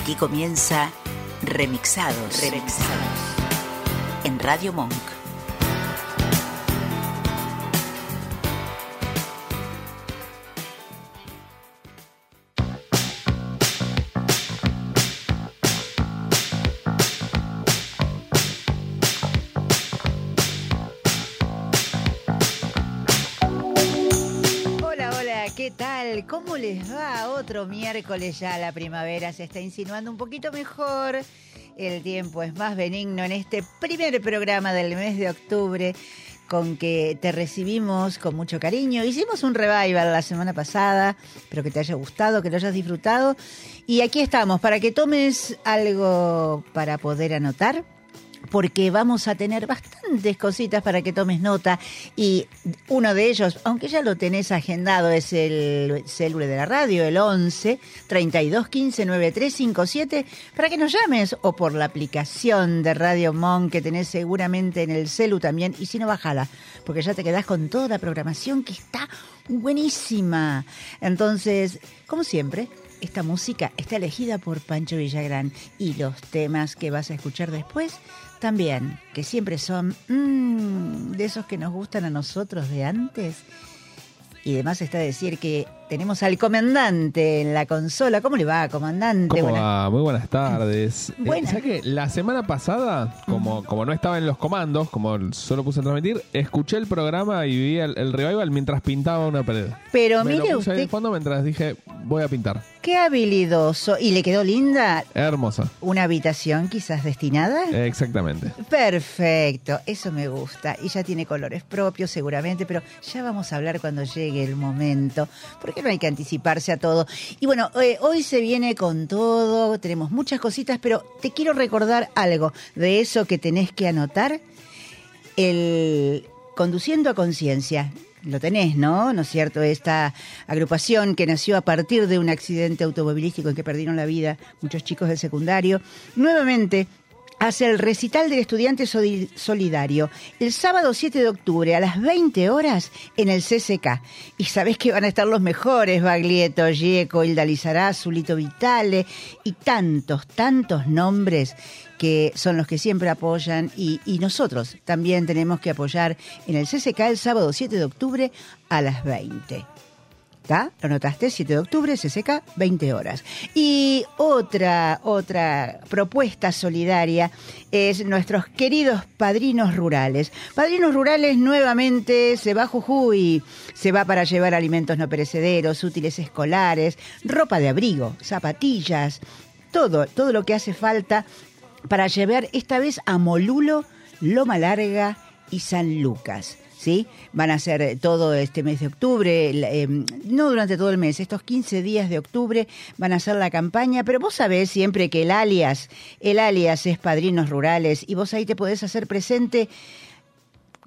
Aquí comienza Remixados. Remixados. En Radio Monk. ¿Cómo les va? Otro miércoles ya la primavera se está insinuando un poquito mejor. El tiempo es más benigno en este primer programa del mes de octubre con que te recibimos con mucho cariño. Hicimos un revival la semana pasada, espero que te haya gustado, que lo hayas disfrutado. Y aquí estamos para que tomes algo para poder anotar porque vamos a tener bastantes cositas para que tomes nota y uno de ellos, aunque ya lo tenés agendado, es el célulo de la radio, el 11 32 15 9357, para que nos llames o por la aplicación de Radio Mon que tenés seguramente en el celu también y si no, bájala, porque ya te quedás con toda la programación que está buenísima. Entonces, como siempre, esta música está elegida por Pancho Villagrán y los temas que vas a escuchar después también, que siempre son mm, de esos que nos gustan a nosotros de antes. Y además está decir que tenemos al comandante en la consola. ¿Cómo le va, comandante? ¿Cómo Buenas- va? Muy buenas tardes. Eh, Buenas. ¿sabes qué? La semana pasada, como, como no estaba en los comandos, como solo puse a transmitir, escuché el programa y vi el, el revival mientras pintaba una pared. Pero Me lo mire puse ahí usted, de fondo mientras dije, voy a pintar. qué habilidoso. ¿Y le quedó linda Hermosa. una habitación quizás destinada? Eh, Exactamente. Perfecto, eso me gusta. Y ya tiene colores propios seguramente, pero ya vamos a hablar cuando llegue el momento, porque hay que anticiparse a todo. Y bueno, eh, hoy se viene con todo, tenemos muchas cositas, pero te quiero recordar algo de eso que tenés que anotar, el conduciendo a conciencia. Lo tenés, ¿no? ¿No es cierto? Esta agrupación que nació a partir de un accidente automovilístico en que perdieron la vida muchos chicos del secundario. Nuevamente, hace el recital del estudiante solidario el sábado 7 de octubre a las 20 horas en el CCK. Y sabés que van a estar los mejores, Baglietto, Gieco, Hilda Lizarazu, Lito Vitale y tantos, tantos nombres que son los que siempre apoyan y, y nosotros también tenemos que apoyar en el CCK el sábado 7 de octubre a las 20. ¿Lo notaste? 7 de octubre, CCK, 20 horas. Y otra, otra propuesta solidaria es nuestros queridos padrinos rurales. Padrinos rurales nuevamente se va a Jujuy, se va para llevar alimentos no perecederos, útiles escolares, ropa de abrigo, zapatillas, todo, todo lo que hace falta para llevar esta vez a Molulo, Loma Larga y San Lucas. ¿Sí? Van a ser eh, todo este mes de octubre, eh, no durante todo el mes, estos 15 días de octubre van a hacer la campaña, pero vos sabés siempre que el alias, el alias es Padrinos Rurales y vos ahí te podés hacer presente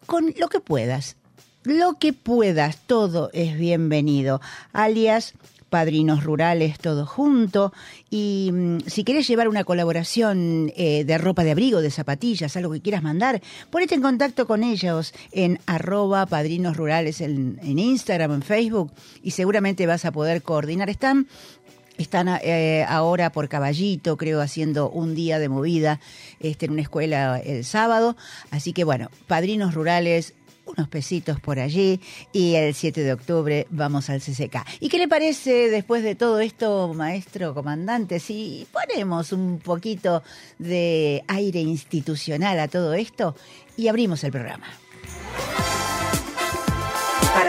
con lo que puedas. Lo que puedas, todo es bienvenido. Alias Padrinos Rurales, todo junto. Y mm, si querés llevar una colaboración eh, de ropa de abrigo, de zapatillas, algo que quieras mandar, ponete en contacto con ellos en arroba Padrinos Rurales en, Instagram, en Facebook, y seguramente vas a poder coordinar. Están están eh, ahora por Caballito, creo, haciendo un día de movida este, en una escuela el sábado. Así que bueno, padrinos rurales, unos pesitos por allí y el 7 de octubre vamos al CCK. ¿Y qué le parece después de todo esto, maestro comandante, si ponemos un poquito de aire institucional a todo esto y abrimos el programa?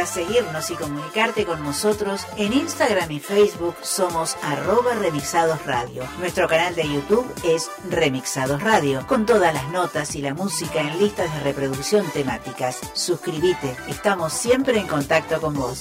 Seguirnos y comunicarte con nosotros, en Instagram y Facebook somos arroba remixados radio. Nuestro canal de YouTube es Remixados Radio, con todas las notas y la música en listas de reproducción temáticas. Suscríbete, estamos siempre en contacto con vos.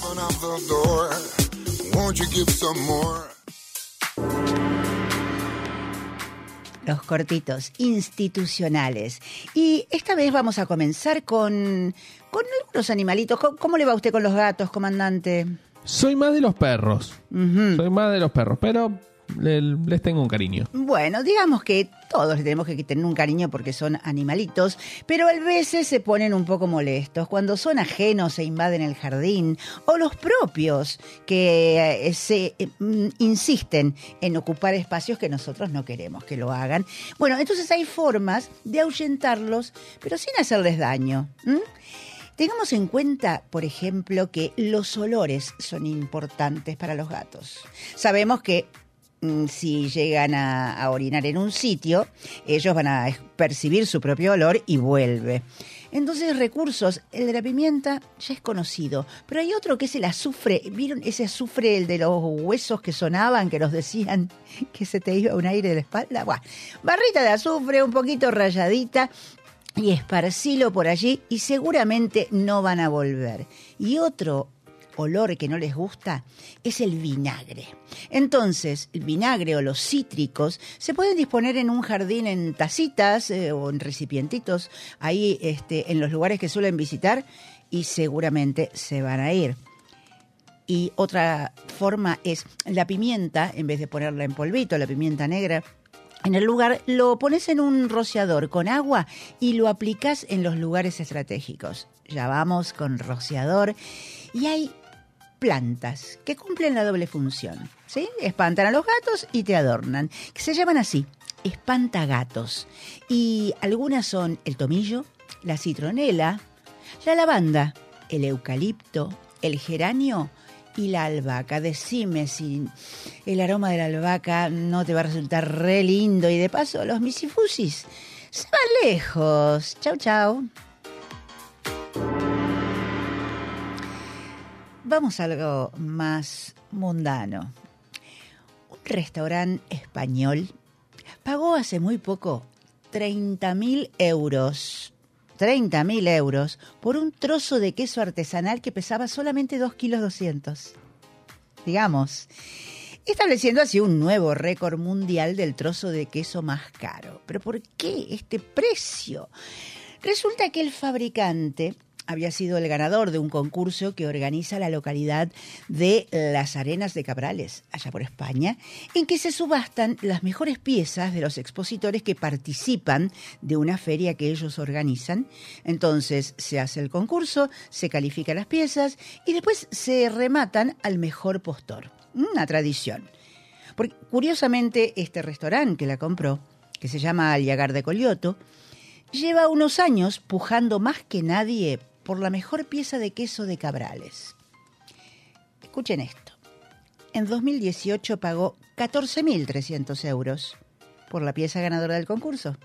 Los cortitos institucionales. Y esta vez vamos a comenzar con, con algunos animalitos. ¿Cómo, cómo le va a usted con los gatos, comandante? Soy más de los perros. Soy más de los perros, pero le- les tengo un cariño. Bueno, digamos que todos le tenemos que tener un cariño porque son animalitos, pero a veces se ponen un poco molestos cuando son ajenos e invaden el jardín, o los propios que eh, se eh, mm, insisten en ocupar espacios que nosotros no queremos que lo hagan. Bueno, entonces hay formas de ahuyentarlos, pero sin hacerles daño. ¿m? Tengamos en cuenta, por ejemplo, que los olores son importantes para los gatos. Sabemos que mm, si llegan a, orinar en un sitio, ellos van a percibir su propio olor y vuelve. Entonces, recursos, el de la pimienta ya es conocido, pero hay otro que es el azufre. ¿Vieron ese azufre, el de los huesos que sonaban, que nos decían que se te iba un aire de la espalda? Buah, barrita de azufre, un poquito rayadita, y esparcilo por allí y seguramente no van a volver. Y otro olor que no les gusta es el vinagre. Entonces, el vinagre o los cítricos se pueden disponer en un jardín en tacitas eh, o en recipientitos, ahí este, en los lugares que suelen visitar y seguramente se van a ir. Y otra forma es la pimienta, en vez de ponerla en polvito, la pimienta negra, en el lugar lo pones en un rociador con agua y lo aplicas en los lugares estratégicos. Ya vamos con rociador y hay plantas que cumplen la doble función. ¿sí? Espantan a los gatos y te adornan. Que se llaman así, espantagatos. Y algunas son el tomillo, la citronela, la lavanda, el eucalipto, el geranio y la albahaca. Decime si el aroma de la albahaca no te va a resultar re lindo. Y de paso, los misifusis se van lejos. Chau, chau. Vamos a algo más mundano. Un restaurante español pagó hace muy poco 30.000 euros. 30.000 euros por un trozo de queso artesanal que pesaba solamente 2 kilos 200. Digamos, estableciendo así un nuevo récord mundial del trozo de queso más caro. Pero ¿por qué este precio? Resulta que el fabricante había sido el ganador de un concurso que organiza la localidad de Las Arenas de Cabrales, allá por España, en que se subastan las mejores piezas de los expositores que participan de una feria que ellos organizan. Entonces se hace el concurso, se califican las piezas y después se rematan al mejor postor. Una tradición. Porque curiosamente este restaurante que la compró, que se llama Aliagar de Colioto, lleva unos años pujando más que nadie por la mejor pieza de queso de Cabrales. Escuchen esto. En 2018 pagó 14.300 euros por la pieza ganadora del concurso.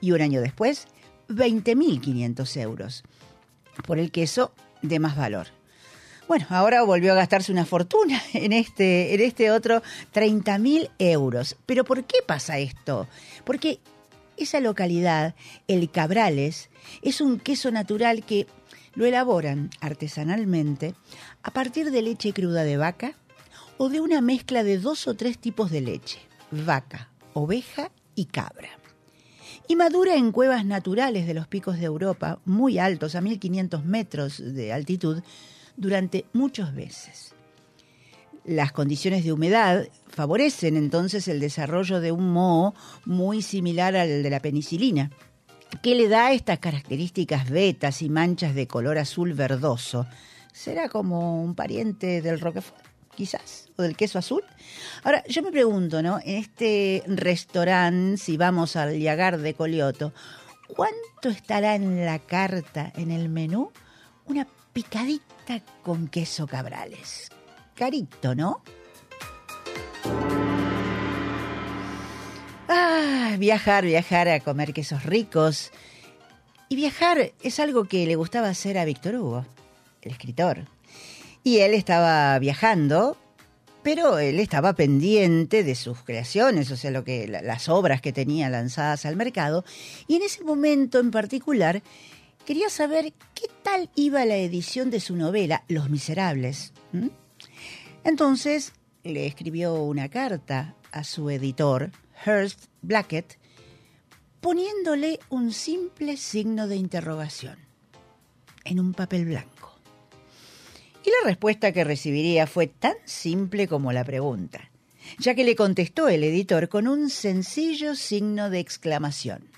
Y un año después, 20.500 euros por el queso de más valor. Bueno, ahora volvió a gastarse una fortuna en este, en este otro 30.000 euros. Pero ¿por qué pasa esto? Porque esa localidad, el Cabrales, es un queso natural que lo elaboran artesanalmente a partir de leche cruda de vaca o de una mezcla de dos o tres tipos de leche, vaca, oveja y cabra. Y madura en cuevas naturales de los picos de Europa, muy altos, a 1500 metros de altitud, durante muchos meses. Las condiciones de humedad favorecen entonces el desarrollo de un moho muy similar al de la penicilina, que le da estas características vetas y manchas de color azul verdoso. ¿Será como un pariente del Roquefort, quizás? ¿O del queso azul? Ahora, yo me pregunto, ¿no? En este restaurante, si vamos al Yagar de Colioto, ¿cuánto estará en la carta, en el menú? Una picadita con queso cabrales. Carito, ¿no? Ah, viajar, viajar a comer quesos ricos. Y viajar es algo que le gustaba hacer a Víctor Hugo, el escritor. Y él estaba viajando, pero él estaba pendiente de sus creaciones, o sea, lo que la- las obras que tenía lanzadas al mercado, y en ese momento en particular quería saber qué tal iba la edición de su novela Los Miserables. Entonces le escribió una carta a su editor, Hearst Blackett, poniéndole un simple signo de interrogación en un papel blanco. Y la respuesta que recibiría fue tan simple como la pregunta, ya que le contestó el editor con un sencillo signo de exclamación.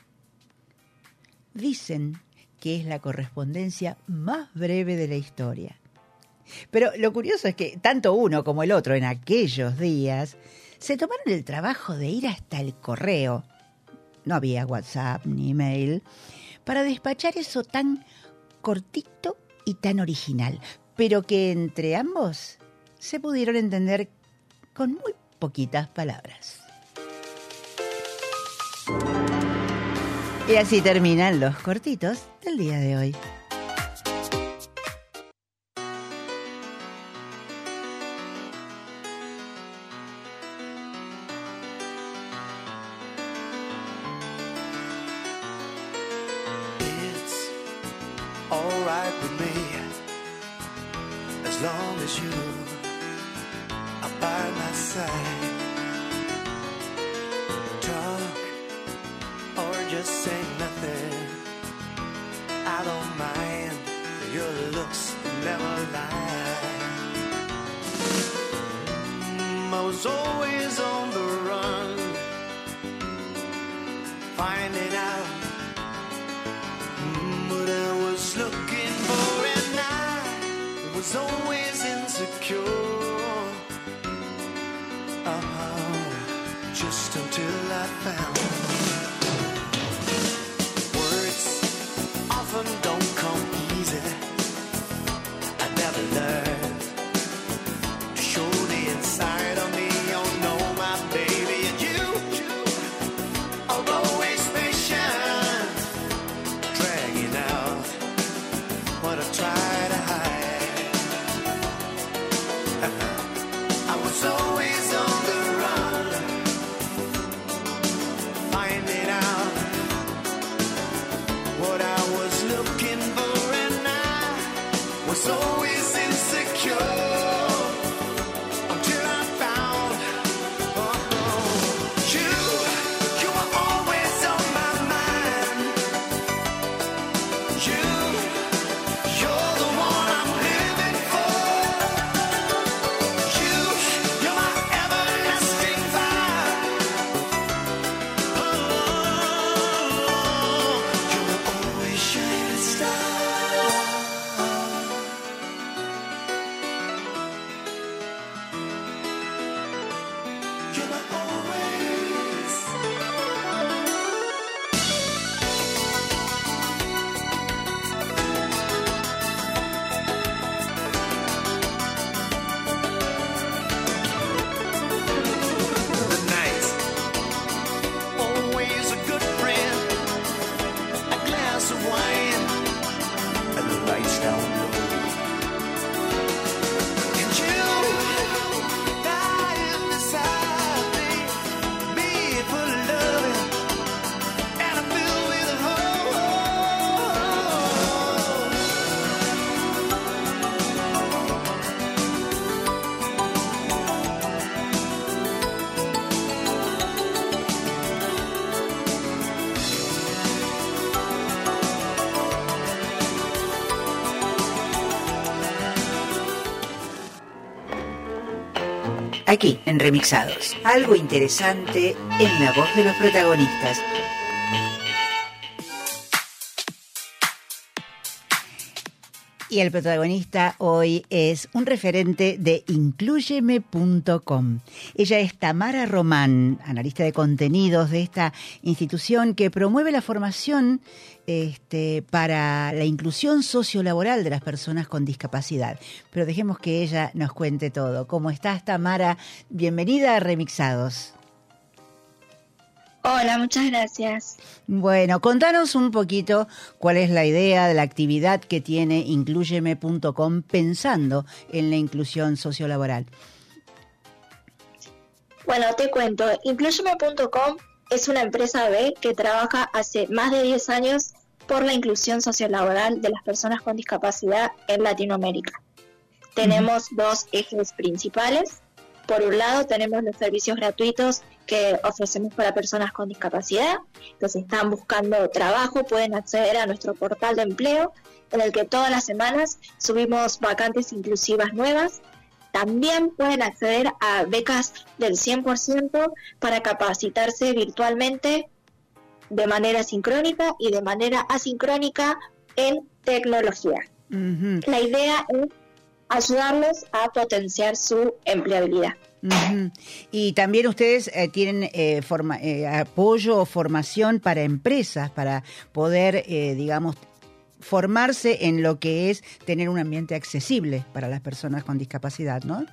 Dicen que es la correspondencia más breve de la historia. Pero lo curioso es que tanto uno como el otro en aquellos días se tomaron el trabajo de ir hasta el correo, no había WhatsApp ni email, para despachar eso tan cortito y tan original, pero que entre ambos se pudieron entender con muy poquitas palabras. Y así terminan los cortitos del día de hoy. Aquí, en Remixados. Algo interesante en la voz de los protagonistas. Y el protagonista hoy es un referente de incluyeme.com. Ella es Tamara Román, analista de contenidos de esta institución que promueve la formación este, para la inclusión sociolaboral de las personas con discapacidad. Pero dejemos que ella nos cuente todo. ¿Cómo estás, Tamara? Bienvenida a Remixados. Hola, muchas gracias. Bueno, contanos un poquito cuál es la idea de la actividad que tiene incluyeme.com pensando en la inclusión sociolaboral. Bueno, te cuento, incluyeme.com es una empresa B que trabaja hace más de 10 años por la inclusión sociolaboral de las personas con discapacidad en Latinoamérica. Tenemos dos ejes principales. Por un lado, tenemos los servicios gratuitos que ofrecemos para personas con discapacidad. Entonces, están buscando trabajo, pueden acceder a nuestro portal de empleo, en el que todas las semanas subimos vacantes inclusivas nuevas. También pueden acceder a becas del 100% para capacitarse virtualmente de manera sincrónica y de manera asincrónica en tecnología. La idea es ayudarlos a potenciar su empleabilidad. Y también ustedes eh, tienen eh, forma- eh, apoyo o formación para empresas, para poder, eh, digamos, formarse en lo que es tener un ambiente accesible para las personas con discapacidad, ¿no?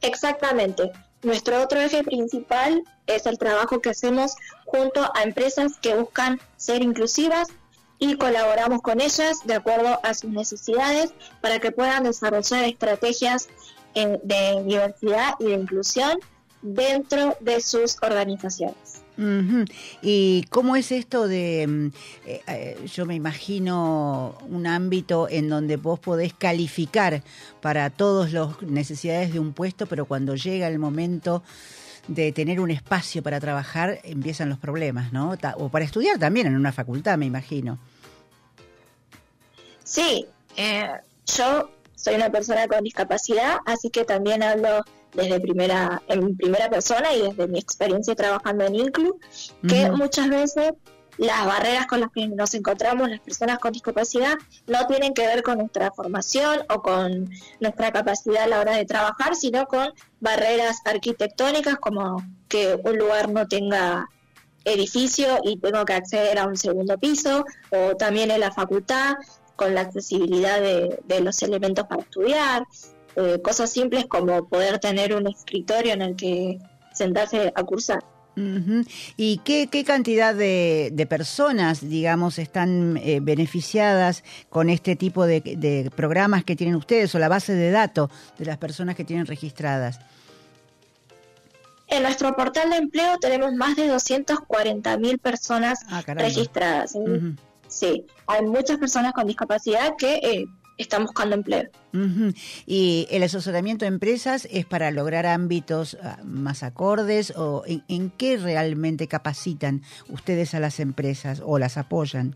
Exactamente. Nuestro otro eje principal es el trabajo que hacemos junto a empresas que buscan ser inclusivas y colaboramos con ellas de acuerdo a sus necesidades para que puedan desarrollar estrategias de diversidad y de inclusión dentro de sus organizaciones. ¿Y cómo es esto de, mm, eh, eh, yo me imagino un ámbito en donde vos podés calificar para todas las necesidades de un puesto, pero cuando llega el momento de tener un espacio para trabajar, empiezan los problemas, ¿no? O para estudiar también en una facultad, me imagino. Sí, eh, yo soy una persona con discapacidad, así que también hablo desde primera, en primera persona y desde mi experiencia trabajando en Inclu, que muchas veces las barreras con las que nos encontramos las personas con discapacidad no tienen que ver con nuestra formación o con nuestra capacidad a la hora de trabajar, sino con barreras arquitectónicas como que un lugar no tenga edificio y tengo que acceder a un segundo piso, o también en la facultad con la accesibilidad de, de los elementos para estudiar, eh, cosas simples como poder tener un escritorio en el que sentarse a cursar. ¿Y qué, qué cantidad de, de personas, digamos, están eh, beneficiadas con este tipo de, de programas que tienen ustedes o la base de datos de las personas que tienen registradas? En nuestro portal de empleo tenemos más de 240.000 personas Ah, registradas. Ujú. Sí, hay muchas personas con discapacidad que eh, están buscando empleo. Y el asesoramiento de empresas es para lograr ámbitos ah, más acordes o en, en qué realmente capacitan ustedes a las empresas o las apoyan.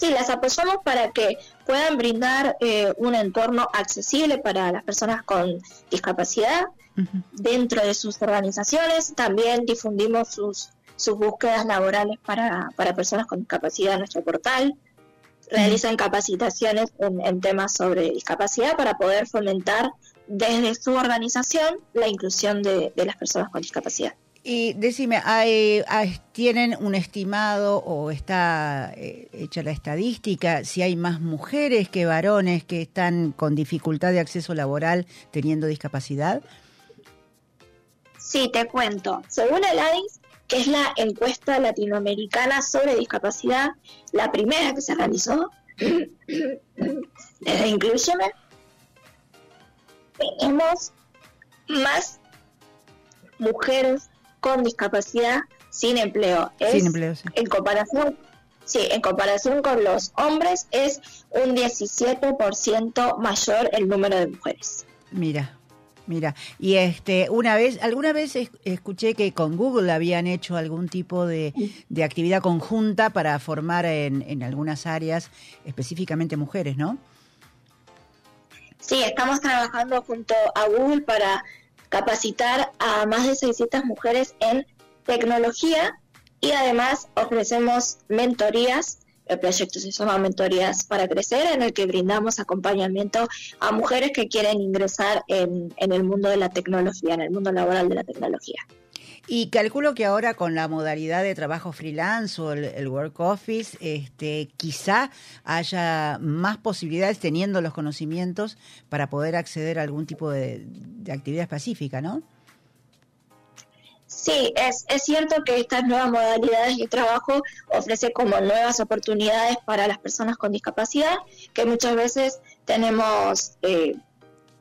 Sí, las apoyamos para que puedan brindar eh, un entorno accesible para las personas con discapacidad dentro de sus organizaciones. También difundimos sus, sus búsquedas laborales para, para personas con discapacidad en nuestro portal. Realizan capacitaciones en, en temas sobre discapacidad para poder fomentar desde su organización la inclusión de, de las personas con discapacidad. Y decime, ¿hay, ¿tienen un estimado o está eh, hecha la estadística si hay más mujeres que varones que están con dificultad de acceso laboral teniendo discapacidad? Sí, te cuento. Según el ADIS, que es la encuesta latinoamericana sobre discapacidad, la primera que se realizó desde Incluyeme, tenemos más mujeres con discapacidad sin empleo. Es, Sin empleo, sí. En comparación, sí, en comparación con los hombres es un 17% mayor el número de mujeres. Mira, mira. Y este, una vez, alguna vez es- escuché que con Google habían hecho algún tipo de, de actividad conjunta para formar en, en algunas áreas, específicamente mujeres, ¿no? Sí, estamos trabajando junto a Google para capacitar a más de 600 mujeres en tecnología y además ofrecemos mentorías. El proyecto se llama Mentorías para Crecer, en el que brindamos acompañamiento a mujeres que quieren ingresar en, el mundo de la tecnología, en el mundo laboral de la tecnología. Y calculo que ahora con la modalidad de trabajo freelance o el, work office, este, quizá haya más posibilidades teniendo los conocimientos para poder acceder a algún tipo de actividad específica, ¿no? Sí, es, es cierto que estas nuevas modalidades de trabajo ofrecen como nuevas oportunidades para las personas con discapacidad, que muchas veces tenemos eh,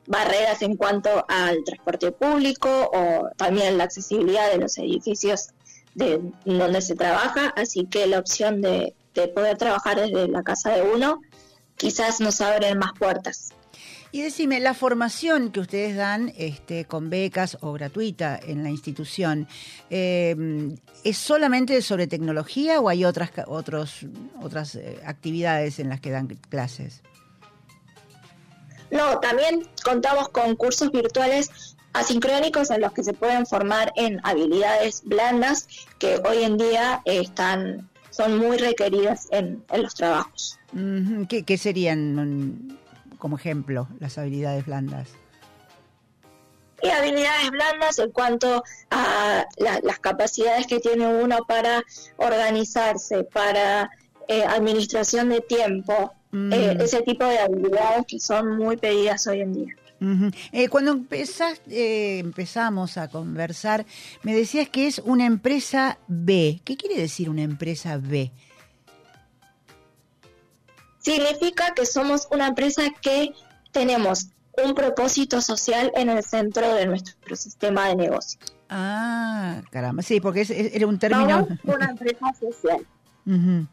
barreras en cuanto al transporte público o también la accesibilidad de los edificios de donde se trabaja, así que la opción de, de poder trabajar desde la casa de uno quizás nos abre más puertas. Y decime, la formación que ustedes dan este, con becas o gratuita en la institución, eh, ¿es solamente sobre tecnología o hay otras, otros, otras eh, actividades en las que dan clases? No, también contamos con cursos virtuales asincrónicos en los que se pueden formar en habilidades blandas que hoy en día están son muy requeridas en, en los trabajos. ¿Qué, qué serían, como ejemplo, las habilidades blandas? Y habilidades blandas en cuanto a la- las capacidades que tiene uno para organizarse, para eh, administración de tiempo, Mm. eh, ese tipo de habilidades que son muy pedidas hoy en día. Eh, cuando empezás, eh, empezamos a conversar, me decías que es una empresa B. ¿Qué quiere decir una empresa B? Significa que somos una empresa que tenemos un propósito social en el centro de nuestro sistema de negocios. Ah, caramba, sí, porque es- es- era un término. Somos una empresa social.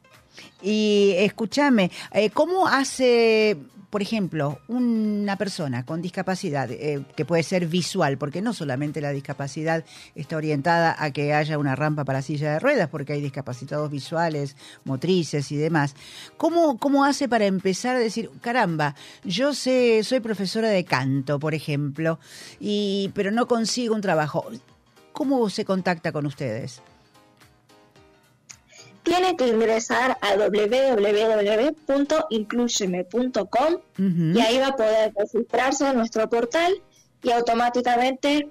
Y escúchame, eh, ¿cómo hace, por ejemplo, una persona con discapacidad, eh, que puede ser visual, porque no solamente la discapacidad está orientada a que haya una rampa para silla de ruedas, porque hay discapacitados visuales, motrices y demás. ¿Cómo, cómo hace para empezar a decir, caramba, yo sé, soy profesora de canto, por ejemplo, y, pero no consigo un trabajo? ¿Cómo se contacta con ustedes? Tiene que ingresar a www.incluyeme.com y ahí va a poder registrarse en nuestro portal y automáticamente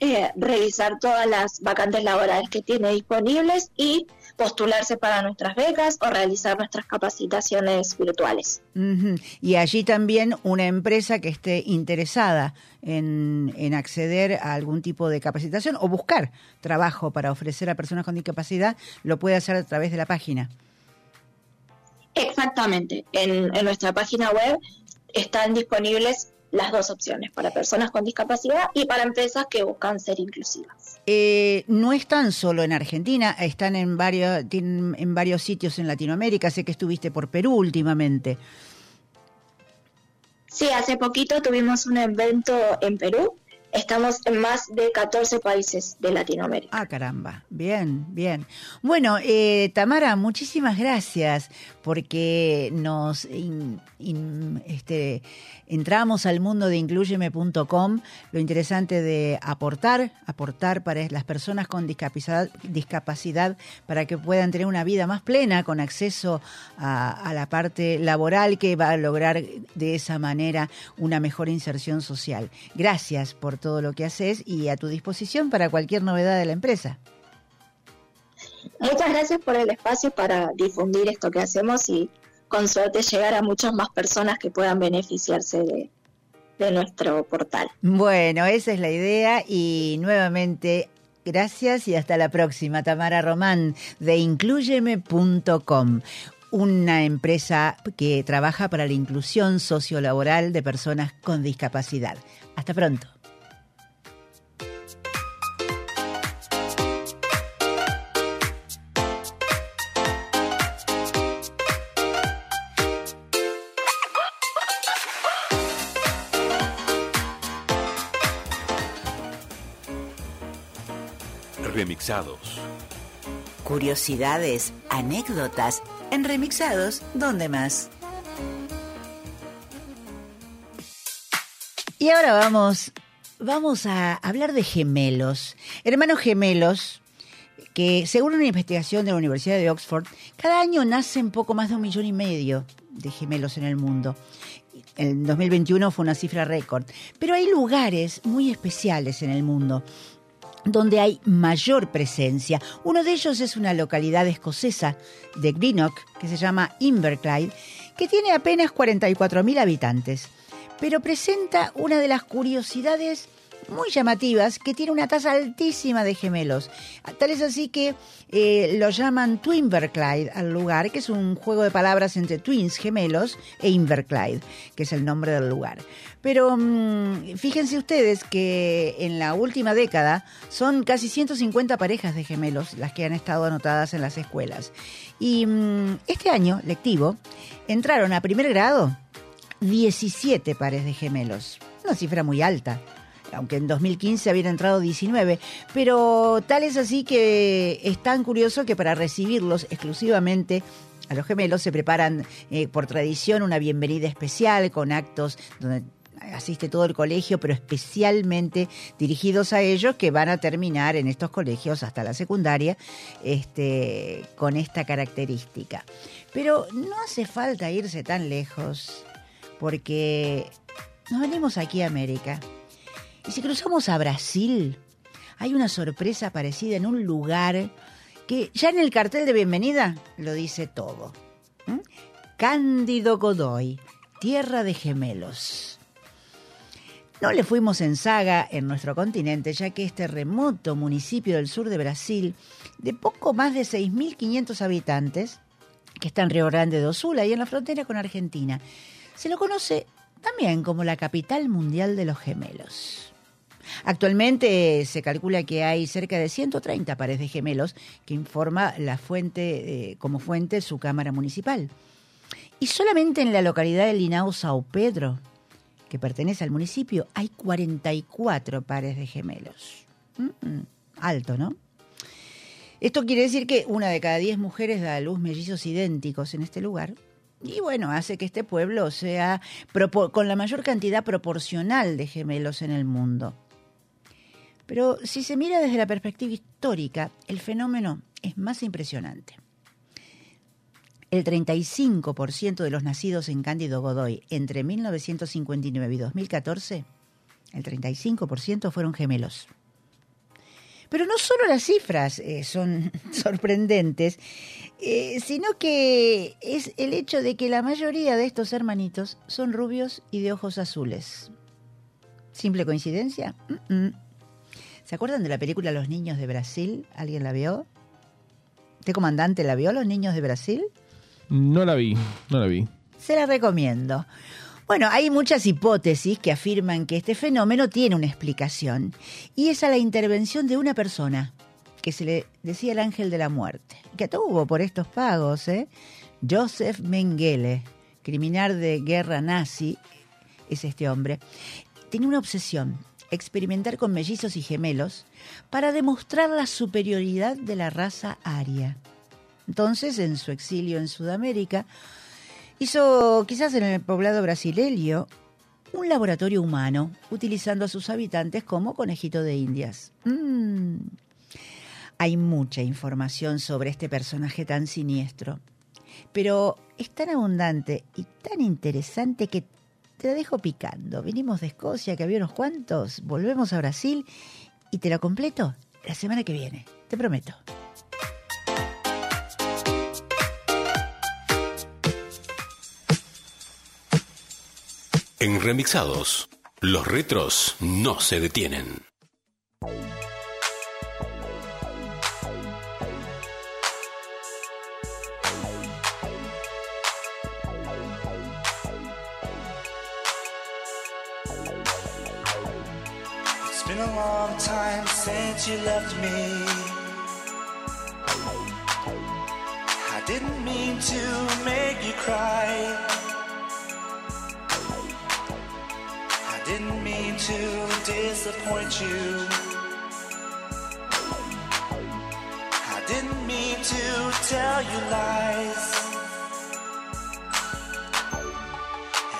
eh, revisar todas las vacantes laborales que tiene disponibles y postularse para nuestras becas o realizar nuestras capacitaciones virtuales. Y allí también una empresa que esté interesada en, en acceder a algún tipo de capacitación o buscar trabajo para ofrecer a personas con discapacidad lo puede hacer a través de la página. Exactamente. En, en nuestra página web están disponibles las dos opciones, para personas con discapacidad y para empresas que buscan ser inclusivas. Eh, no están solo en Argentina, están en varios, en varios sitios en Latinoamérica. Sé que estuviste por Perú últimamente. Sí, hace poquito tuvimos un evento en Perú. Estamos en más de 14 países de Latinoamérica. Ah, caramba. Bien, bien. Bueno, eh, Tamara, muchísimas gracias porque nos este, entramos al mundo de incluyeme.com. Lo interesante de aportar, aportar para las personas con discapacidad, discapacidad para que puedan tener una vida más plena con acceso a la parte laboral que va a lograr de esa manera una mejor inserción social. Gracias por todo lo que haces y a tu disposición para cualquier novedad de la empresa. Muchas gracias por el espacio para difundir esto que hacemos y con suerte llegar a muchas más personas que puedan beneficiarse de, nuestro portal. Bueno, esa es la idea y nuevamente gracias y hasta la próxima. Tamara Román de incluyeme.com. Una empresa que trabaja para la inclusión sociolaboral de personas con discapacidad. Hasta pronto. Remixados. Curiosidades, anécdotas, en remixados, ¿dónde más? Y ahora vamos, vamos a hablar de gemelos. Hermanos gemelos, que según una investigación de la Universidad de Oxford, cada año nacen poco más de un millón y medio de gemelos en el mundo. En 2021 fue una cifra récord. Pero hay lugares muy especiales en el mundo donde hay mayor presencia. Uno de ellos es una localidad escocesa de Greenock, que se llama Inverclyde, que tiene apenas 44.000 habitantes, pero presenta una de las curiosidades muy llamativas que tiene una tasa altísima de gemelos. Tal es así que eh, lo llaman Twinverclyde al lugar, que es un juego de palabras entre twins, gemelos, e Inverclyde, que es el nombre del lugar. Pero mm, fíjense ustedes que en la última década son casi 150 parejas de gemelos las que han estado anotadas en las escuelas. Y mm, este año lectivo entraron a primer grado 17 pares de gemelos. Una cifra muy alta, aunque en 2015 habían entrado 19. Pero tal es así que es tan curioso que para recibirlos exclusivamente a los gemelos se preparan eh, por tradición una bienvenida especial con actos donde asiste todo el colegio, pero especialmente dirigidos a ellos que van a terminar en estos colegios hasta la secundaria este, con esta característica. Pero no hace falta irse tan lejos, porque nos venimos aquí a América. Y si cruzamos a Brasil, hay una sorpresa parecida en un lugar que ya en el cartel de bienvenida lo dice todo. Cándido Godoy, tierra de gemelos. No le fuimos en saga en nuestro continente, ya que este remoto municipio del sur de Brasil, de poco más de 6.500 habitantes, que está en Río Grande do Sul, ahí en la frontera con Argentina, se lo conoce también como la capital mundial de los gemelos. Actualmente se calcula que hay cerca de 130 pares de gemelos que informa la fuente eh, como fuente su cámara municipal. Y solamente en la localidad de Linao Sao Pedro, que pertenece al municipio, hay 44 pares de gemelos. Alto, ¿no? Esto quiere decir que una de cada 10 mujeres da a luz mellizos idénticos en este lugar. Y bueno, hace que este pueblo sea con la mayor cantidad proporcional de gemelos en el mundo. Pero si se mira desde la perspectiva histórica, el fenómeno es más impresionante. El 35% de los nacidos en Cándido Godoy entre 1959 y 2014, el 35% fueron gemelos. Pero no solo las cifras eh, son sorprendentes, eh, sino que es el hecho de que la mayoría de estos hermanitos son rubios y de ojos azules. ¿Simple coincidencia? ¿Se acuerdan de la película Los Niños de Brasil? ¿Alguien la vio? ¿Este comandante la vio, Los Niños de Brasil? No la vi, no la vi. Se la recomiendo. Bueno, hay muchas hipótesis que afirman que este fenómeno tiene una explicación, y es a la intervención de una persona, que se le decía el ángel de la muerte, que tuvo por estos pagos, ¿eh? Joseph Mengele, criminal de guerra nazi, es este hombre. Tenía una obsesión, experimentar con mellizos y gemelos para demostrar la superioridad de la raza aria. Entonces, en su exilio en Sudamérica, hizo, quizás en el poblado brasileño, un laboratorio humano, utilizando a sus habitantes como conejito de indias. Mm. Hay mucha información sobre este personaje tan siniestro, pero es tan abundante y tan interesante que te la dejo picando. Venimos de Escocia, que había unos cuantos, volvemos a Brasil y te lo completo la semana que viene, te prometo. En Remixados, los retros no se detienen. It's been a long time since you left me. I didn't mean to make you cry. Disappoint you. I didn't mean to tell you lies.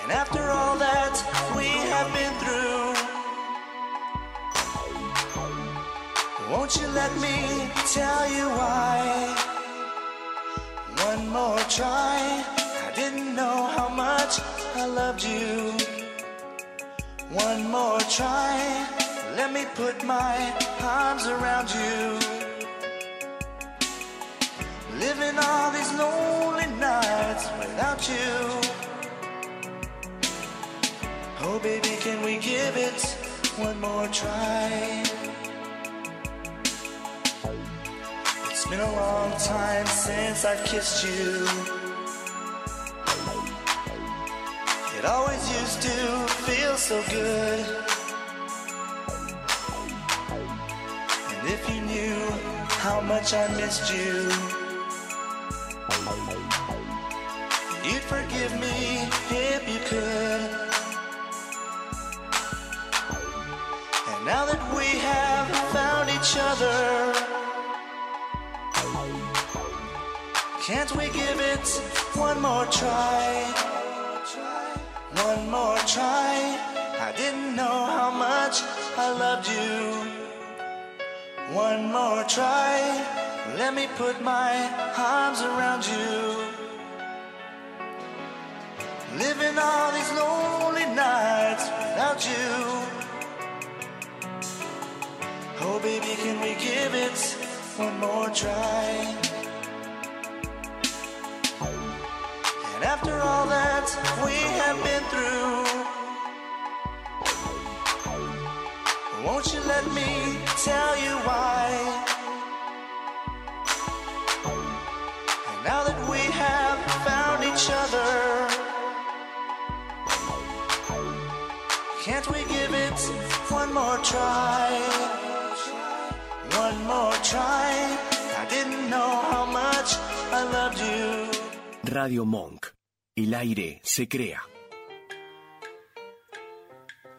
And after all that we have been through, won't you let me tell you why? One more try. I didn't know how much I loved you. One more try. Let me put my arms around you. Living all these lonely nights without you. Oh, baby, can we give it one more try? It's been a long time since I kissed you. It always used to feel so good. And if you knew how much I missed you, you'd forgive me if you could. And now that we have found each other, can't we give it one more try? One more try. I didn't know how much I loved you. One more try. Let me put my arms around you. Living all these lonely nights without you. Oh, baby, can we give it one more try? And after all that let me tell you why? And now that we have found each other, can't we give it one more try? One more try. I didn't know how much I loved you. Radio Monk. El aire se crea.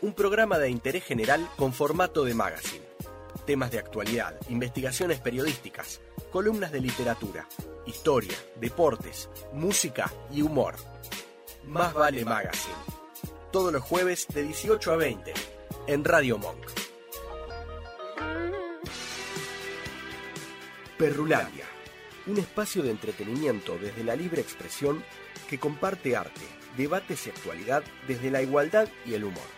Un programa de interés general con formato de magazine. Temas de actualidad, investigaciones periodísticas, columnas de literatura, historia, deportes, música y humor. Más vale Magazine. Todos los jueves de 18 a 20 en Radio Monk. Perrulandia. Un espacio de entretenimiento desde la libre expresión que comparte arte, debates y actualidad desde la igualdad y el humor.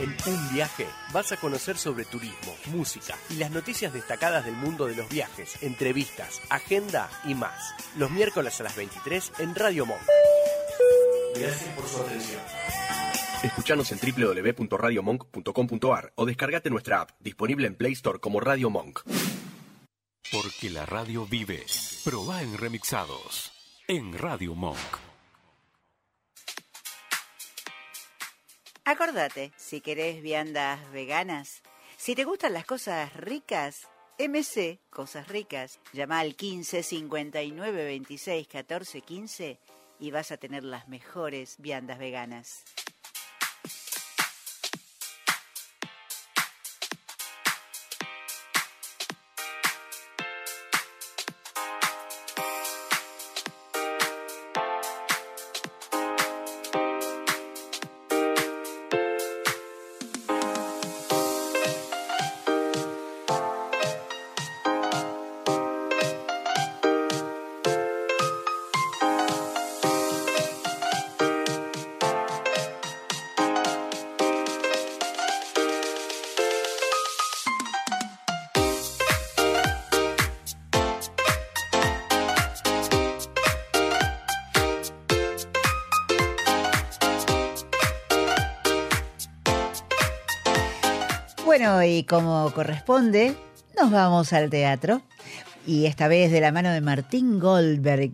En un viaje vas a conocer sobre turismo, música y las noticias destacadas del mundo de los viajes, entrevistas, agenda y más. Los miércoles a las 23 en Radio Monk. Gracias por su atención. Escuchanos en www.radiomonk.com.ar o descargate nuestra app, disponible en Play Store como Radio Monk. Porque la radio vive. Proba en remixados. En Radio Monk. Acordate, si querés viandas veganas, si te gustan las cosas ricas, MC Cosas Ricas, llama al 15 59 26 14 15 y vas a tener las mejores viandas veganas. Y como corresponde, nos vamos al teatro. Y esta vez de la mano de Martín Goldberg,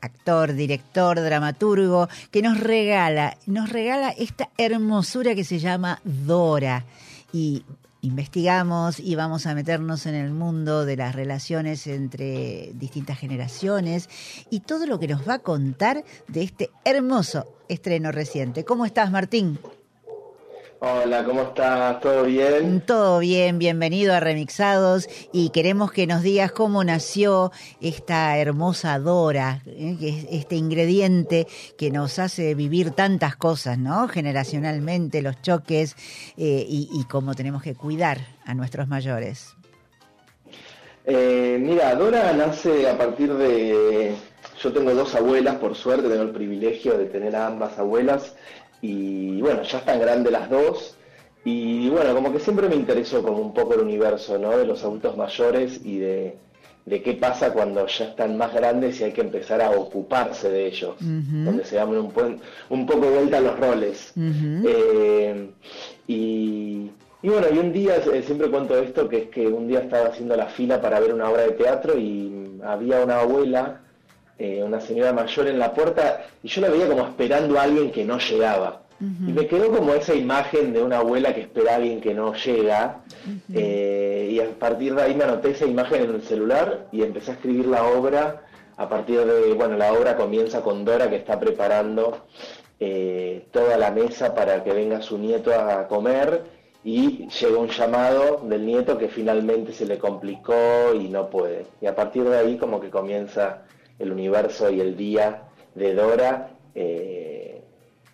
actor, director, dramaturgo, que nos regala, nos regala esta hermosura que se llama Dora. Y investigamos y vamos a meternos en el mundo de las relaciones entre distintas generaciones y todo lo que nos va a contar de este hermoso estreno reciente. ¿Cómo estás, Martín? Hola, ¿cómo estás? ¿Todo bien? Todo bien, bienvenido a Remixados y queremos que nos digas cómo nació esta hermosa Dora, ¿eh? que es este ingrediente que nos hace vivir tantas cosas, ¿no? Generacionalmente, los choques eh, y, y cómo tenemos que cuidar a nuestros mayores. Eh, mira, Dora nace a partir de... Yo tengo dos abuelas, por suerte, tengo el privilegio de tener a ambas abuelas y bueno, ya están grandes las dos y bueno, como que siempre me interesó como un poco el universo, ¿no? De los adultos mayores y de, de qué pasa cuando ya están más grandes y hay que empezar a ocuparse de ellos, donde se dan un, un poco de vuelta los roles. Eh, y, y bueno, y un día, eh, siempre cuento esto, que es que un día estaba haciendo la fila para ver una obra de teatro y había una abuela, eh, una señora mayor en la puerta, y yo la veía como esperando a alguien que no llegaba. Y me quedó como esa imagen de una abuela que espera a alguien que no llega. eh, y a partir de ahí me anoté esa imagen en el celular y empecé a escribir la obra. A partir de, bueno, la obra comienza con Dora que está preparando eh, toda la mesa para que venga su nieto a comer y llega un llamado del nieto que finalmente se le complicó y no puede. Y a partir de ahí como que comienza el universo y el día de Dora. eh,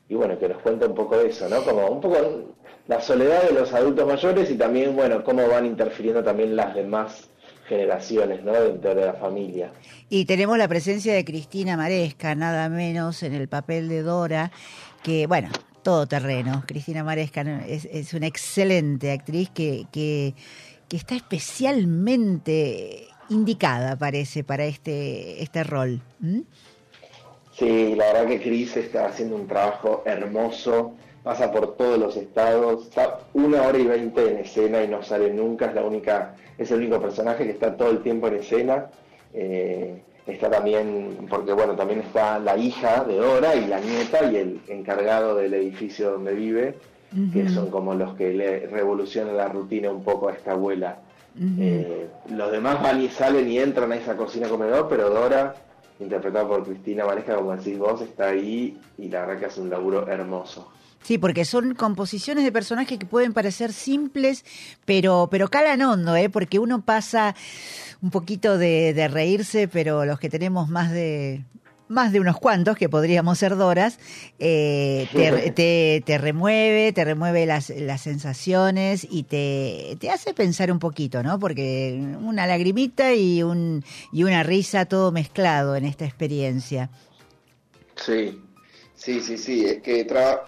y bueno, que nos cuenta un poco eso, ¿no? Como un poco la soledad de los adultos mayores y también, bueno, cómo van interfiriendo también las demás generaciones, ¿no? Dentro de la familia. Y tenemos la presencia de Cristina Maresca, nada menos, en el papel de Dora, que, bueno, todo terreno. Cristina Maresca es, es una excelente actriz que, que, que está especialmente indicada, parece, para este, este rol. ¿Mm? Sí, la verdad que Cris está haciendo un trabajo hermoso, pasa por todos los estados, está una hora y veinte en escena y no sale nunca, es la única, es el único personaje que está todo el tiempo en escena. Eh, está también, porque bueno, también está la hija de Dora y la nieta y el encargado del edificio donde vive, que son como los que le revolucionan la rutina un poco a esta abuela. Eh, los demás van y salen y entran a esa cocina comedor, pero Dora, interpretada por Cristina Maresca, como decís vos, está ahí y la verdad que hace un laburo hermoso. Sí, porque son composiciones de personajes que pueden parecer simples, pero, pero calan hondo, ¿eh? porque uno pasa un poquito de, de reírse, pero los que tenemos más de más de unos cuantos, que podríamos ser Doras, eh, te, te, te remueve, te remueve las, las sensaciones y te, te hace pensar un poquito, ¿no? Porque una lagrimita y, un, y una risa, todo mezclado en esta experiencia. Sí, sí, sí, sí, es que tra-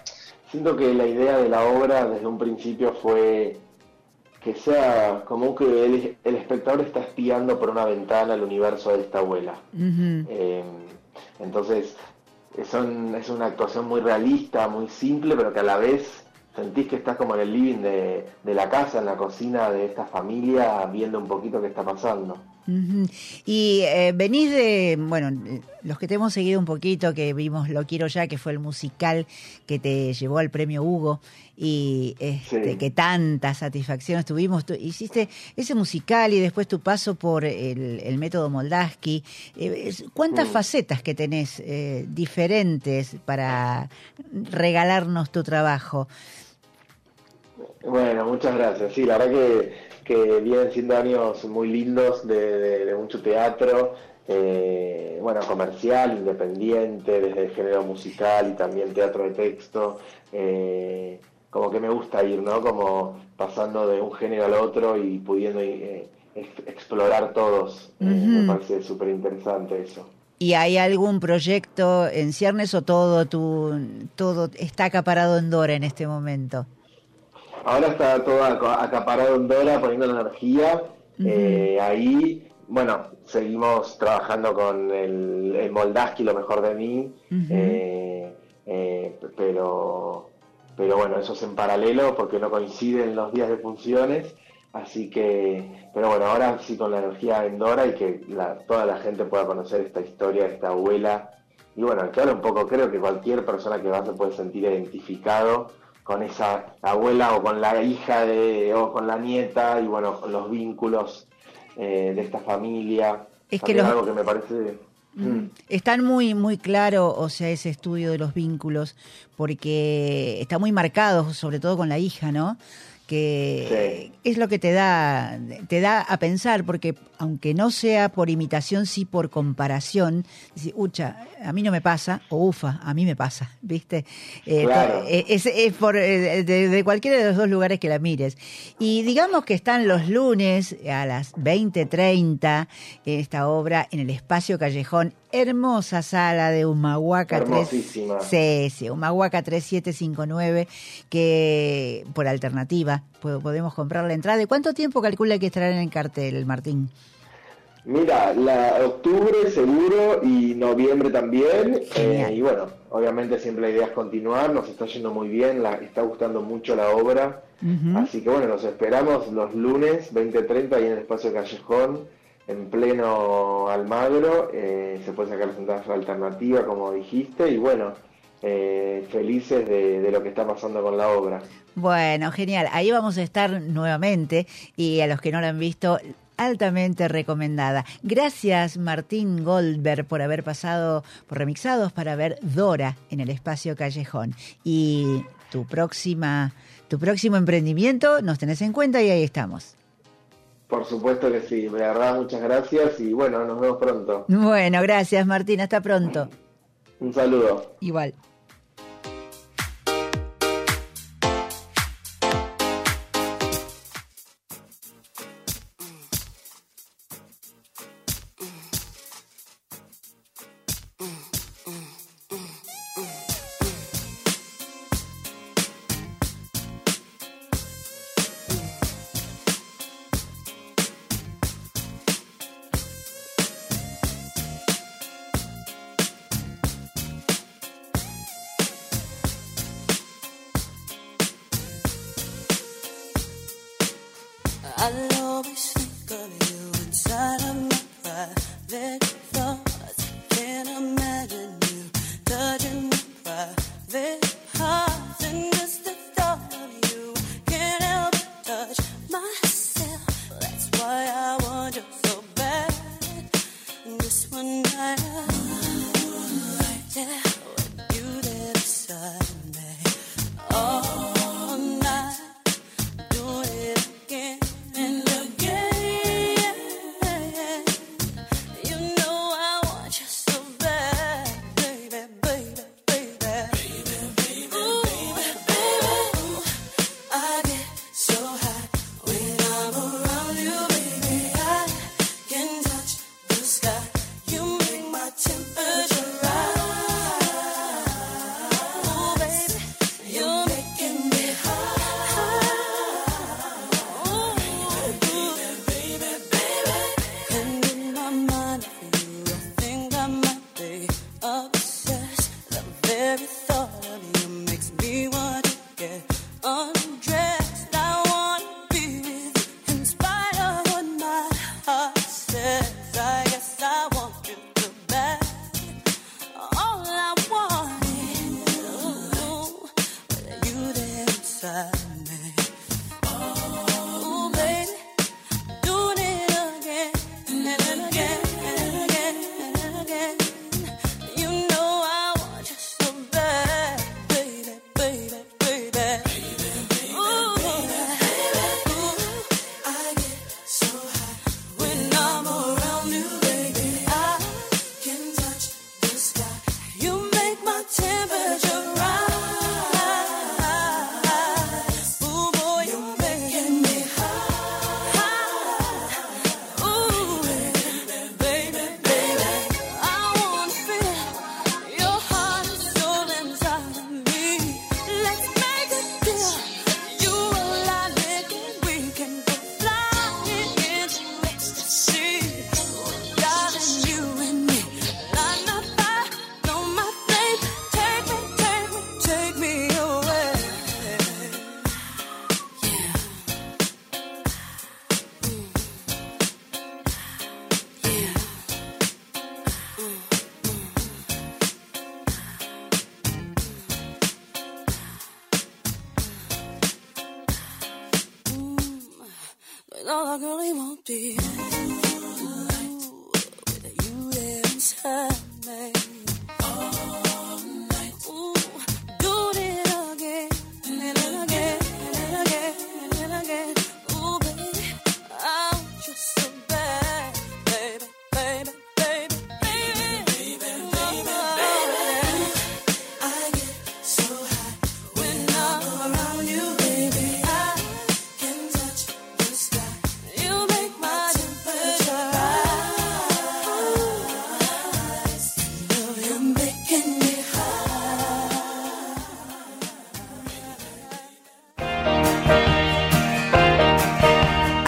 siento que la idea de la obra desde un principio fue que sea como que el, el espectador está espiando por una ventana el universo de esta abuela. Eh, entonces, son- es una actuación muy realista, muy simple, pero que a la vez sentís que estás como en el living de, de la casa, en la cocina de esta familia, viendo un poquito qué está pasando. Y eh, venís de, bueno, los que te hemos seguido un poquito, que vimos Lo Quiero Ya, que fue el musical que te llevó al premio Hugo y este, Sí. que tantas satisfacciones tuvimos. Tú hiciste ese musical y después tu paso por el, el método Moldaski. Eh, ¿Cuántas Mm. facetas que tenés eh, diferentes para regalarnos tu trabajo? Bueno, muchas gracias. Sí, la verdad que, que vienen siendo años muy lindos de, de- de mucho teatro, eh, bueno, comercial, independiente, desde el género musical y también teatro de texto. eh, como que me gusta ir, ¿no? Como pasando de un género al otro y pudiendo eh, ex- explorar todos. Eh, Me parece súper interesante eso. ¿Y hay algún proyecto en ciernes o todo, tu, todo está acaparado en Dora en este momento? Ahora está todo aca- acaparado en Dora, poniendo la energía. Eh, ahí, bueno, seguimos trabajando con el, el Moldaski, lo mejor de mí. Eh, eh, pero, pero bueno, eso es en paralelo porque no coinciden los días de funciones. Así que, pero bueno, ahora sí con la energía en Dora y que la- toda la gente pueda conocer esta historia, esta abuela. Y bueno, claro, un poco creo que cualquier persona que va se puede sentir identificado con esa abuela o con la hija de, o con la nieta y bueno, con los vínculos eh, de esta familia. Es que los- algo que me parece... Mm. Están muy, muy claro, o sea, ese estudio de los vínculos, porque está muy marcado, sobre todo con la hija, ¿no? Que es lo que te da, te da a pensar, porque aunque no sea por imitación, sí por comparación, decir, ucha, a mí no me pasa, o ufa, a mí me pasa, ¿viste? Eh, Claro. eh, Es, es por, eh, de, de cualquiera de los dos lugares que la mires. Y digamos que están los lunes a las 20.30 esta obra en el Espacio Callejón, hermosa sala de Humahuaca 3. Hermosísima. Sí, sí, Humahuaca 3759, que por alternativa po- podemos comprar la entrada. ¿Y cuánto tiempo calcula que estará en el cartel, Martín? Mira, la octubre seguro y noviembre también. Eh, y bueno, obviamente siempre la idea es continuar, nos está yendo muy bien, la, está gustando mucho la obra. Así que bueno, nos esperamos los lunes 20.30 ahí en el espacio Callejón, en pleno Almagro. eh, se puede sacar las entradas alternativas, como dijiste, y bueno, eh, felices de, de lo que está pasando con la obra. Bueno, genial. Ahí vamos a estar nuevamente y a los que no la han visto, altamente recomendada. Gracias Martín Goldberg por haber pasado por Remixados para ver Dora en el espacio Callejón. Y tu próxima, tu próximo emprendimiento nos tenés en cuenta y ahí estamos. Por supuesto que sí, de verdad muchas gracias y bueno, nos vemos pronto. Bueno, gracias Martín, hasta pronto. Un saludo. Igual.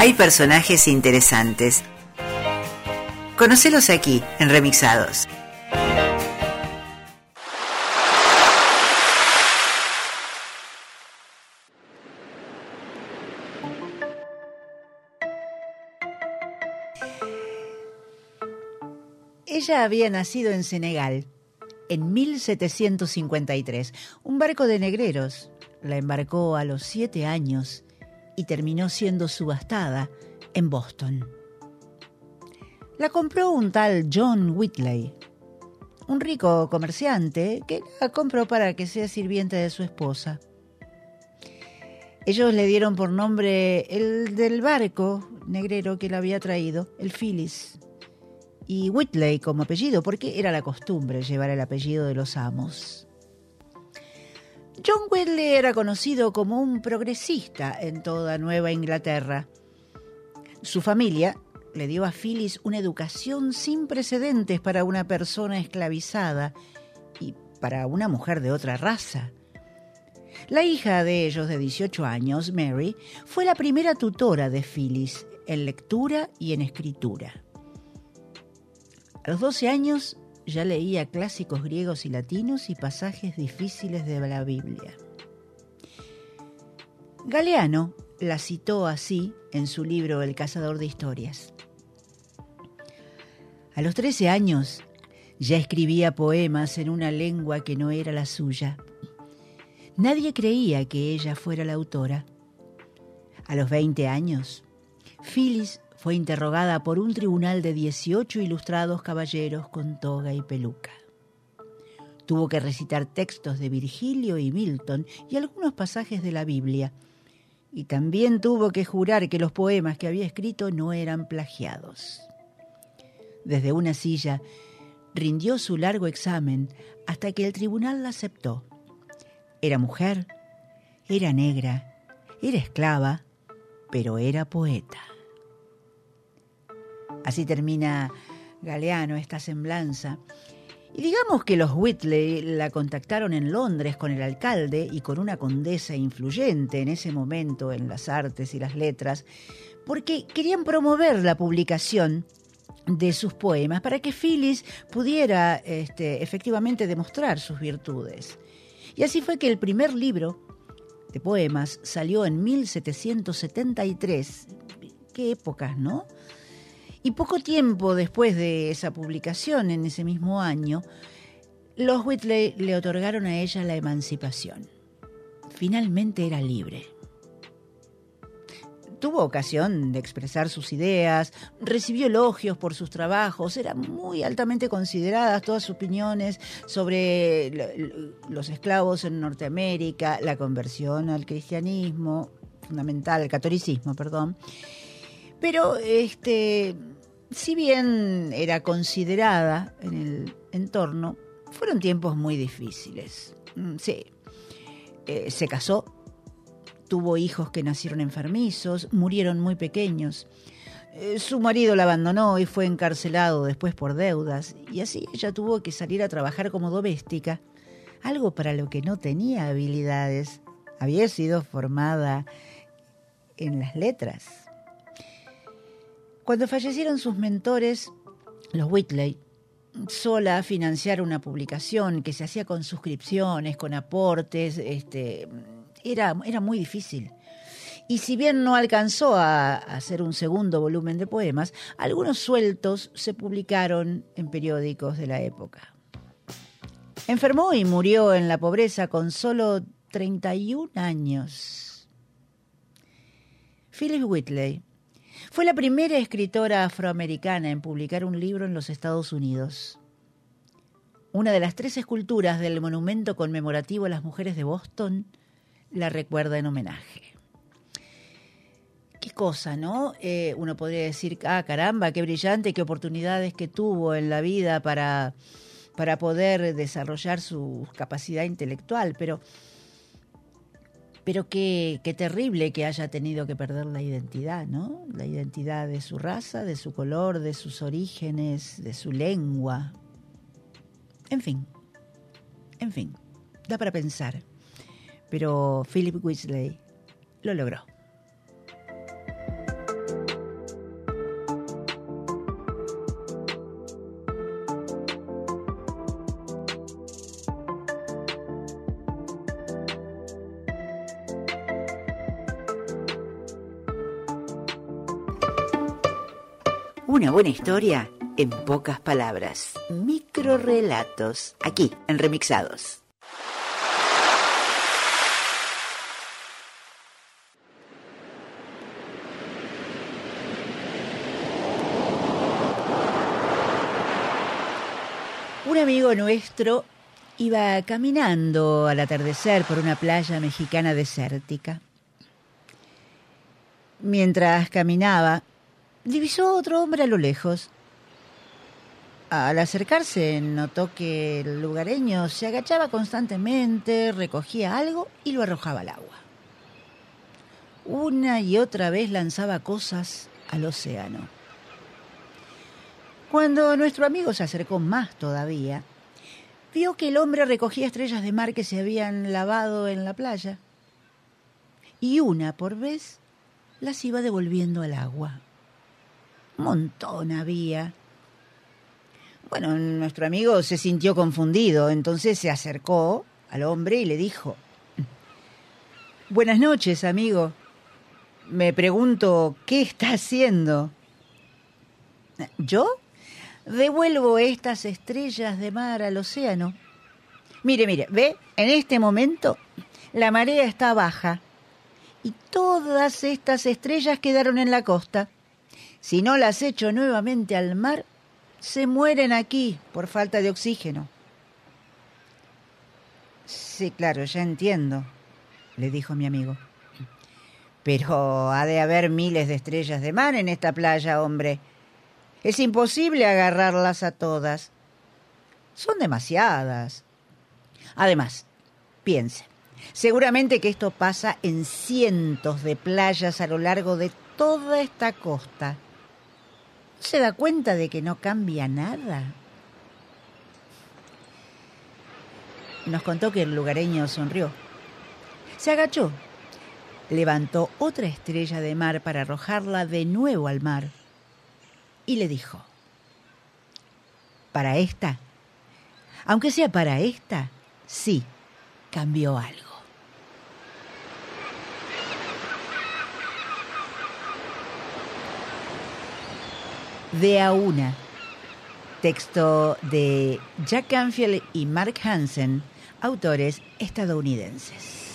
Hay personajes interesantes. Conocelos aquí, en Remixados. Ella había nacido en Senegal en 1753. Un barco de negreros la embarcó a los siete años y terminó siendo subastada en Boston. La compró un tal John Whitley, un rico comerciante que la compró para que sea sirviente de su esposa. Ellos le dieron por nombre el del barco negrero que la había traído, el Phyllis, y Whitley como apellido, porque era la costumbre llevar el apellido de los amos. John Whitley era conocido como un progresista en toda Nueva Inglaterra. Su familia le dio a Phyllis una educación sin precedentes para una persona esclavizada y para una mujer de otra raza. La hija de ellos, de 18 años, Mary, fue la primera tutora de Phyllis en lectura y en escritura. A los 12 años ya leía clásicos griegos y latinos y pasajes difíciles de la Biblia. Galeano la citó así en su libro El cazador de historias. A los 13 años ya escribía poemas en una lengua que no era la suya. Nadie creía que ella fuera la autora. A los 20 años, Phyllis fue interrogada por un tribunal de 18 ilustrados caballeros con toga y peluca. Tuvo que recitar textos de Virgilio y Milton y algunos pasajes de la Biblia, y también tuvo que jurar que los poemas que había escrito no eran plagiados. Desde una silla rindió su largo examen hasta que el tribunal la aceptó. Era mujer, era negra, era esclava, pero era poeta. Así termina Galeano esta semblanza. Y digamos que los Whitley la contactaron en Londres con el alcalde y con una condesa influyente en ese momento en las artes y las letras, porque querían promover la publicación de sus poemas para que Phyllis pudiera este, efectivamente demostrar sus virtudes. Y así fue que el primer libro de poemas salió en 1773. Qué épocas, ¿no? Y poco tiempo después de esa publicación, en ese mismo año, los Whitley le otorgaron a ella la emancipación. Finalmente era libre. Tuvo ocasión de expresar sus ideas, recibió elogios por sus trabajos, eran muy altamente consideradas todas sus opiniones sobre los esclavos en Norteamérica, la conversión al cristianismo, fundamental, al catolicismo, perdón. Pero este, si bien era considerada en el entorno, fueron tiempos muy difíciles. Mm, sí, eh, se casó, tuvo hijos que nacieron enfermizos, murieron muy pequeños. Eh, su marido la abandonó y fue encarcelado después por deudas, y así ella tuvo que salir a trabajar como doméstica, algo para lo que no tenía habilidades. Había sido formada en las letras. Cuando fallecieron sus mentores, los Whitley, sola financiar una publicación que se hacía con suscripciones, con aportes, este, era, era muy difícil. Y si bien no alcanzó a hacer un segundo volumen de poemas, algunos sueltos se publicaron en periódicos de la época. Enfermó y murió en la pobreza con solo 31 años. Philip Whitley fue la primera escritora afroamericana en publicar un libro en los Estados Unidos. Una de las tres esculturas del monumento conmemorativo a las mujeres de Boston la recuerda en homenaje. Qué cosa, ¿no? Eh, uno podría decir, ah, caramba, qué brillante, qué oportunidades que tuvo en la vida para, para poder desarrollar su capacidad intelectual, pero pero qué, qué terrible que haya tenido que perder la identidad, ¿no? La identidad de su raza, de su color, de sus orígenes, de su lengua. En fin, en fin, da para pensar. Pero Philip Weasley lo logró. Una buena historia en pocas palabras. Microrelatos. Aquí, en Remixados. Un amigo nuestro iba caminando al atardecer por una playa mexicana desértica. Mientras caminaba, divisó otro hombre a lo lejos. Al acercarse, notó que el lugareño se agachaba constantemente, recogía algo y lo arrojaba al agua. Una y otra vez lanzaba cosas al océano. Cuando nuestro amigo se acercó más todavía, vio que el hombre recogía estrellas de mar que se habían lavado en la playa y una por vez las iba devolviendo al agua. Montón había. Bueno, nuestro amigo se sintió confundido, entonces se acercó al hombre y le dijo, Buenas noches, amigo. Me pregunto, ¿qué está haciendo? ¿Yo? Devuelvo estas estrellas de mar al océano. Mire, mire, ve, en este momento la marea está baja y todas estas estrellas quedaron en la costa. Si no las echo nuevamente al mar, se mueren aquí por falta de oxígeno. Sí, claro, ya entiendo, le dijo mi amigo. Pero ha de haber miles de estrellas de mar en esta playa, hombre. Es imposible agarrarlas a todas. Son demasiadas. Además, piense, seguramente que esto pasa en cientos de playas a lo largo de toda esta costa. ¿Se da cuenta de que no cambia nada? Nos contó que el lugareño sonrió. Se agachó, levantó otra estrella de mar para arrojarla de nuevo al mar y le dijo, para esta, aunque sea para esta, sí, cambió algo. De a una. Texto de Jack Canfield y Mark Hansen, autores estadounidenses.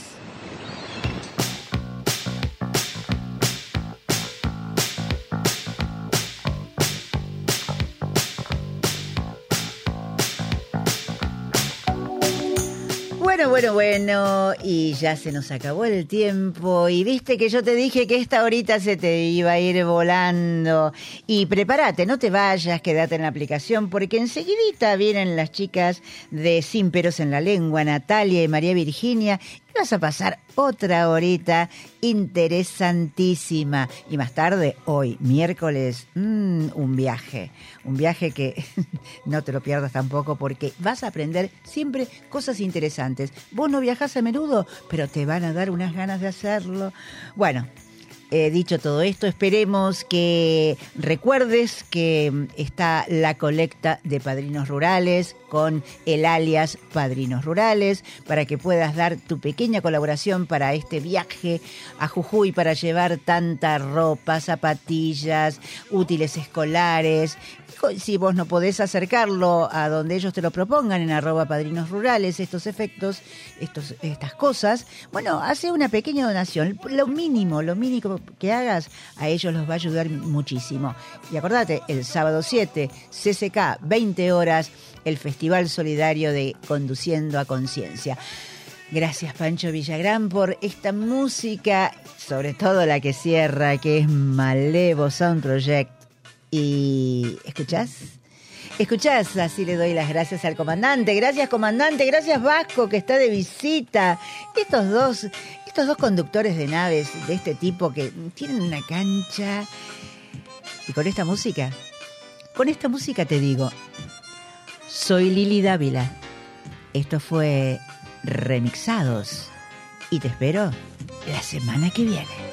Bueno, bueno, bueno, y ya se nos acabó el tiempo y viste que yo te dije que esta horita se te iba a ir volando. Y prepárate, no te vayas, quédate en la aplicación porque enseguidita vienen las chicas de Sin Peros en la Lengua, Natalia y María Virginia, vas a pasar otra horita interesantísima. Y más tarde, hoy, miércoles, mm, un viaje. Un viaje que no te lo pierdas tampoco porque vas a aprender siempre cosas interesantes. Vos no viajas a menudo, pero te van a dar unas ganas de hacerlo. Bueno, eh, dicho todo esto, esperemos que recuerdes que mm, está la colecta de padrinos rurales con el alias Padrinos Rurales para que puedas dar tu pequeña colaboración para este viaje a Jujuy para llevar tanta ropa, zapatillas, útiles escolares. Si vos no podés acercarlo a donde ellos te lo propongan en arroba padrinos rurales, estos efectos, estos, estas cosas, bueno, hace una pequeña donación. Lo mínimo, lo mínimo que hagas, a ellos los va a ayudar muchísimo. Y acordate, el sábado 7, CCK, 20 horas, el Festival Solidario de Conduciendo a Conciencia. Gracias Pancho Villagrán por esta música, sobre todo la que cierra, que es Malevo Sound Project. ¿Y escuchás? Así le doy las gracias al comandante. Gracias comandante, gracias Vasco que está de visita. Estos dos, estos dos conductores de naves de este tipo que tienen una cancha. Y con esta música, con esta música te digo, soy Lili Dávila. Esto fue Remixados. Y te espero la semana que viene.